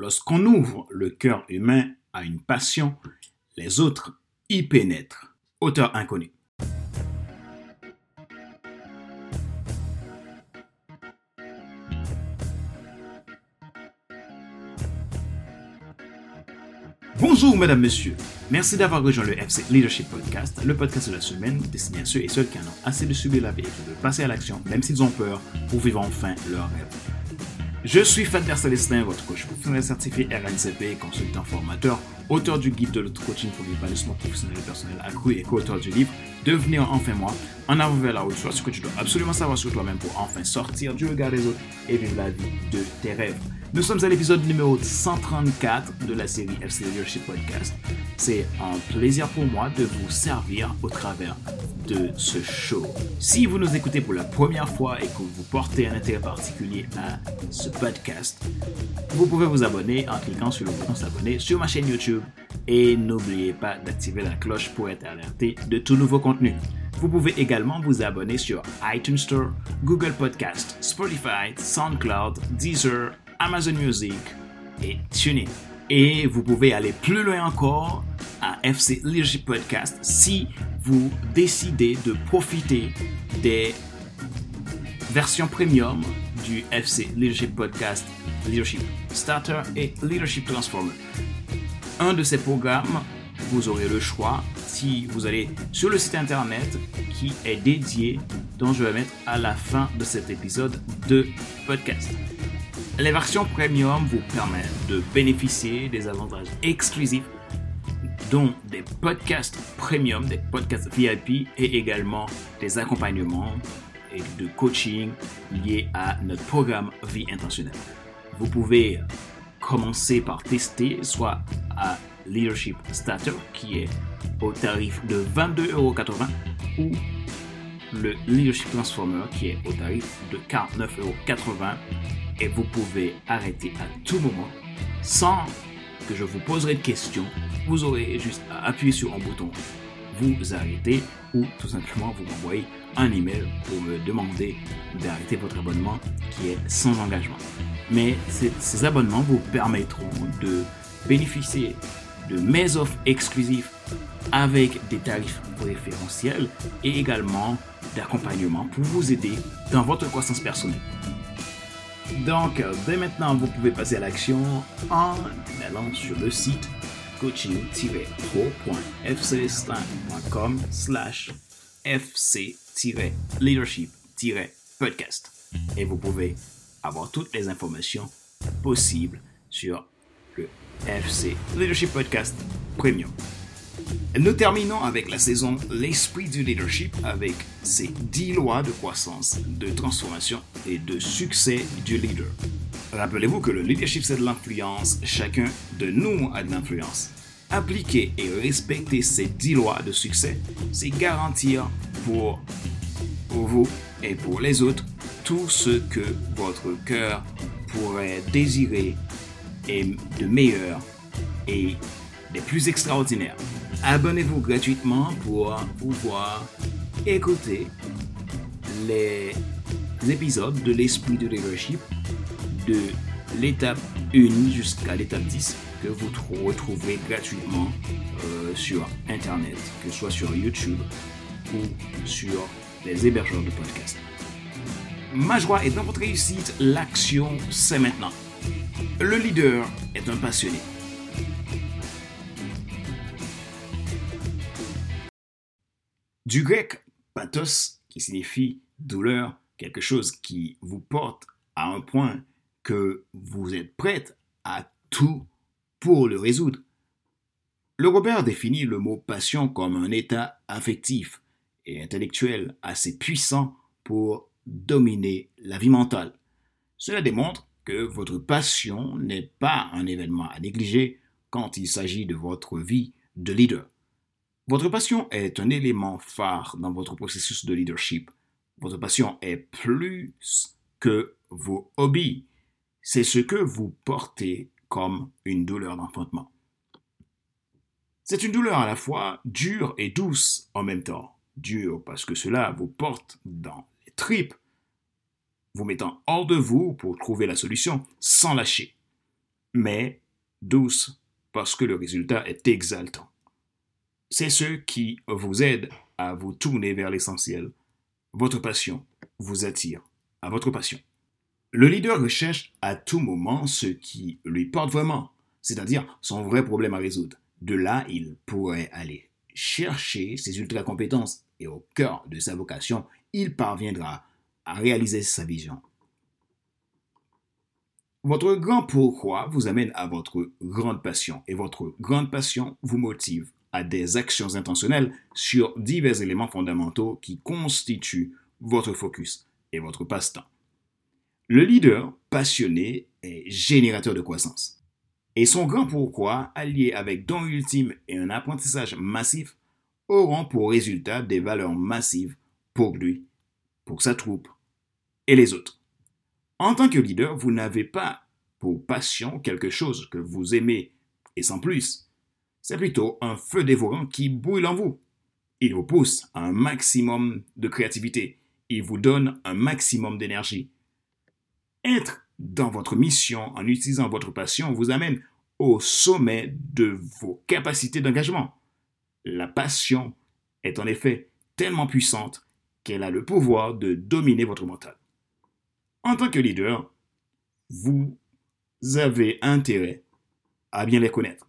Lorsqu'on ouvre le cœur humain à une passion, les autres y pénètrent. Auteur inconnu. Bonjour mesdames, messieurs. Merci d'avoir rejoint le FC Leadership Podcast, le podcast de la semaine destiné à ceux et celles qui en ont assez de subir la vie et qui passer à l'action, même s'ils ont peur, pour vivre enfin leur rêve. Je suis Fadler Célestin, votre coach professionnel certifié RNCP, consultant formateur, auteur du guide de l'auto-coaching pour l'épanouissement professionnel et personnel accru et co-auteur du livre Devenir enfin moi, en avant vers la route, soit ce que tu dois absolument savoir sur toi-même pour enfin sortir du regard des autres et vivre la vie de tes rêves. Nous sommes à l'épisode numéro 134 de la série FC Leadership Podcast. C'est un plaisir pour moi de vous servir au travers de ce show. Si vous nous écoutez pour la première fois et que vous portez un intérêt particulier à ce podcast, vous pouvez vous abonner en cliquant sur le bouton s'abonner sur ma chaîne YouTube et n'oubliez pas d'activer la cloche pour être alerté de tout nouveau contenu. Vous pouvez également vous abonner sur iTunes Store, Google Podcast, Spotify, SoundCloud, Deezer, Amazon Music et TuneIn. Et vous pouvez aller plus loin encore à FC Leadership Podcast si vous décidez de profiter des versions premium du FC Leadership Podcast Leadership Starter et Leadership Transformer. Un de ces programmes, vous aurez le choix vous allez sur le site internet qui est dédié, dont je vais mettre à la fin de cet épisode de podcast. Les versions premium vous permettent de bénéficier des avantages exclusifs dont des podcasts premium, des podcasts VIP et également des accompagnements et de coaching liés à notre programme Vie intentionnelle. Vous pouvez commencer par tester soit à Leadership Starter qui est au tarif de 22,80€ ou le Leadership Transformer qui est au tarif de 49,80€ et vous pouvez arrêter à tout moment sans que je vous poserai de questions. Vous aurez juste à appuyer sur un bouton, vous arrêtez ou tout simplement vous envoyez un email pour me demander d'arrêter votre abonnement qui est sans engagement. Mais ces abonnements vous permettront de bénéficier de mes offres exclusives avec des tarifs préférentiels et également d'accompagnement pour vous aider dans votre croissance personnelle. Donc, dès maintenant, vous pouvez passer à l'action en allant sur le site coaching-pro.fcstin.com slash fc-leadership-podcast. Et vous pouvez avoir toutes les informations possibles sur FC Leadership Podcast Premium. Nous terminons avec la saison L'esprit du leadership avec ses 10 lois de croissance, de transformation et de succès du leader. Rappelez-vous que le leadership c'est de l'influence, chacun de nous a de l'influence. Appliquer et respecter ces 10 lois de succès, c'est garantir pour, pour vous et pour les autres tout ce que votre cœur pourrait désirer et de meilleur et des plus extraordinaires. Abonnez-vous gratuitement pour pouvoir écouter les épisodes de l'esprit de leadership de l'étape 1 jusqu'à l'étape 10 que vous retrouverez gratuitement euh, sur Internet, que ce soit sur YouTube ou sur les hébergeurs de podcasts. Ma joie est dans votre réussite, l'action c'est maintenant. Le leader est un passionné. Du grec pathos, qui signifie douleur, quelque chose qui vous porte à un point que vous êtes prête à tout pour le résoudre. Le Robert définit le mot passion comme un état affectif et intellectuel assez puissant pour dominer la vie mentale. Cela démontre votre passion n'est pas un événement à négliger quand il s'agit de votre vie de leader. Votre passion est un élément phare dans votre processus de leadership. Votre passion est plus que vos hobbies. C'est ce que vous portez comme une douleur d'enfantement. C'est une douleur à la fois dure et douce en même temps. Dure parce que cela vous porte dans les tripes, vous mettant hors de vous pour trouver la solution sans lâcher. mais douce parce que le résultat est exaltant. C'est ce qui vous aide à vous tourner vers l'essentiel. Votre passion vous attire à votre passion. Le leader recherche à tout moment ce qui lui porte vraiment, c'est-à-dire son vrai problème à résoudre. De là, il pourrait aller chercher ses ultra-compétences et au cœur de sa vocation, il parviendra à réaliser sa vision. Votre grand pourquoi vous amène à votre grande passion et votre grande passion vous motive à des actions intentionnelles sur divers éléments fondamentaux qui constituent votre focus et votre passe-temps. Le leader passionné est générateur de croissance. Et son grand pourquoi, allié avec don ultime et un apprentissage massif, auront pour résultat des valeurs massives pour lui, pour sa troupe et les autres. En tant que leader, vous n'avez pas pour passion quelque chose que vous aimez et sans plus. C'est plutôt un feu dévorant qui brûle en vous. Il vous pousse à un maximum de créativité. Il vous donne un maximum d'énergie. Être dans votre mission en utilisant votre passion vous amène au sommet de vos capacités d'engagement. La passion est en effet tellement puissante qu'elle a le pouvoir de dominer votre mental. En tant que leader, vous avez intérêt à bien les connaître.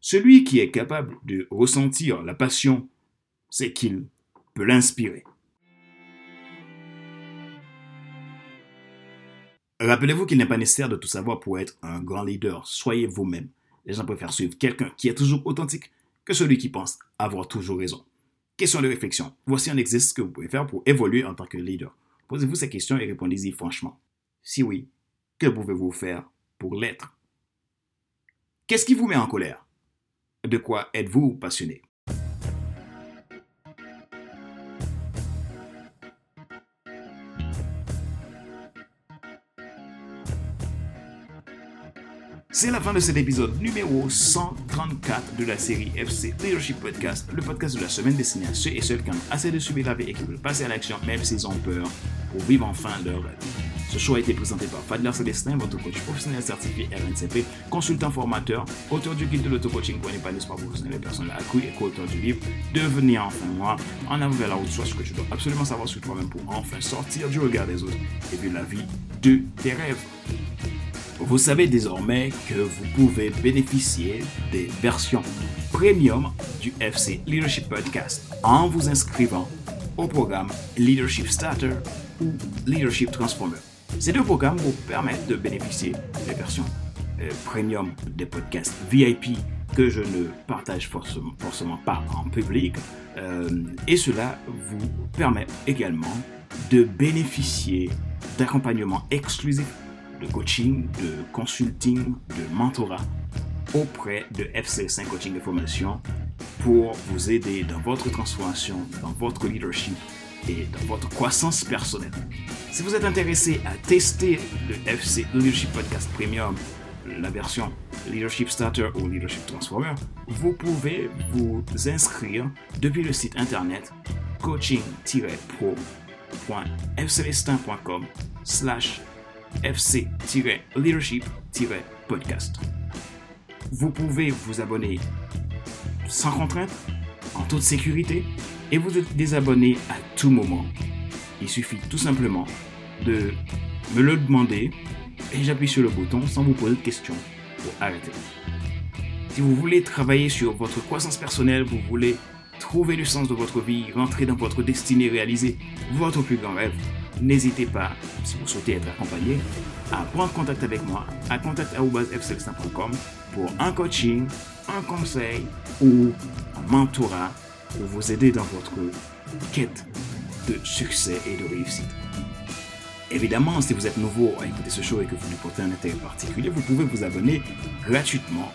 Celui qui est capable de ressentir la passion, c'est qu'il peut l'inspirer. Rappelez-vous qu'il n'est pas nécessaire de tout savoir pour être un grand leader. Soyez vous-même. Les gens préfèrent suivre quelqu'un qui est toujours authentique que celui qui pense avoir toujours raison. Question de réflexion. Voici un exercice que vous pouvez faire pour évoluer en tant que leader. Posez-vous ces questions et répondez-y franchement. Si oui, que pouvez-vous faire pour l'être? Qu'est-ce qui vous met en colère? De quoi êtes-vous passionné? C'est la fin de cet épisode numéro 134 de la série FC Leadership Podcast, le podcast de la semaine destiné à ceux et celles qui ont assez de subir la vie et qui veulent passer à l'action même s'ils ont peur pour vivre enfin leur rêve. Ce show a été présenté par Fadler Célestin, votre coach professionnel certifié RNCP, consultant formateur, auteur du guide de l'auto-coaching pour pas professionnel et personnel accru et co-auteur du livre Devenir enfin moi, en avant vers la route, soit ce que tu dois absolument savoir sur toi-même pour enfin sortir du regard des autres et vivre la vie de tes rêves. Vous savez désormais que vous pouvez bénéficier des versions premium du FC Leadership Podcast en vous inscrivant au programme Leadership Starter ou Leadership Transformer. Ces deux programmes vous permettent de bénéficier des versions euh, premium des podcasts VIP que je ne partage forcément, pas en public. Euh, et cela vous permet également de bénéficier d'accompagnement exclusif de coaching, de consulting, de mentorat auprès de FC5 Coaching et Formation pour vous aider dans votre transformation, dans votre leadership et dans votre croissance personnelle. Si vous êtes intéressé à tester le FC Leadership Podcast Premium, la version Leadership Starter ou Leadership Transformer, vous pouvez vous inscrire depuis le site internet coaching-pro.fcelestin.com slash fc-leadership-podcast. Vous pouvez vous abonner sans contrainte, en toute sécurité, et vous désabonner à tout moment. Il suffit tout simplement de me le demander et j'appuie sur le bouton sans vous poser de questions pour arrêter. Si vous voulez travailler sur votre croissance personnelle, vous voulez trouver le sens de votre vie, rentrer dans votre destinée, réaliser votre plus grand rêve, n'hésitez pas, si vous souhaitez être accompagné, à prendre contact avec moi à contact.fcelestin.com pour un coaching, un conseil ou un mentorat pour vous aider dans votre quête de succès et de réussite. Évidemment, si vous êtes nouveau à écouter ce show et que vous lui portez un intérêt particulier, vous pouvez vous abonner gratuitement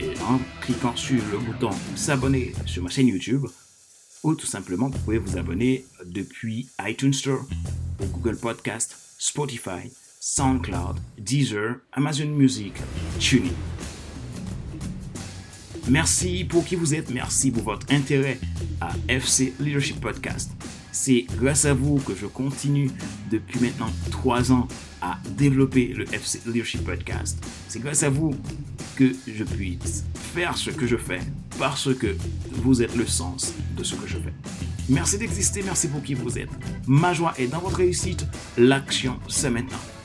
et en cliquant sur le bouton s'abonner sur ma chaîne YouTube ou tout simplement vous pouvez vous abonner depuis iTunes Store Google Podcast, Spotify, SoundCloud, Deezer, Amazon Music, TuneIn. Merci pour qui vous êtes, merci pour votre intérêt à FC Leadership Podcast. C'est grâce à vous que je continue depuis maintenant trois ans à développer le FC Leadership Podcast. C'est grâce à vous que je puisse faire ce que je fais parce que vous êtes le sens de ce que je fais. Merci d'exister, merci pour qui vous êtes. Ma joie est dans votre réussite. L'action, c'est maintenant.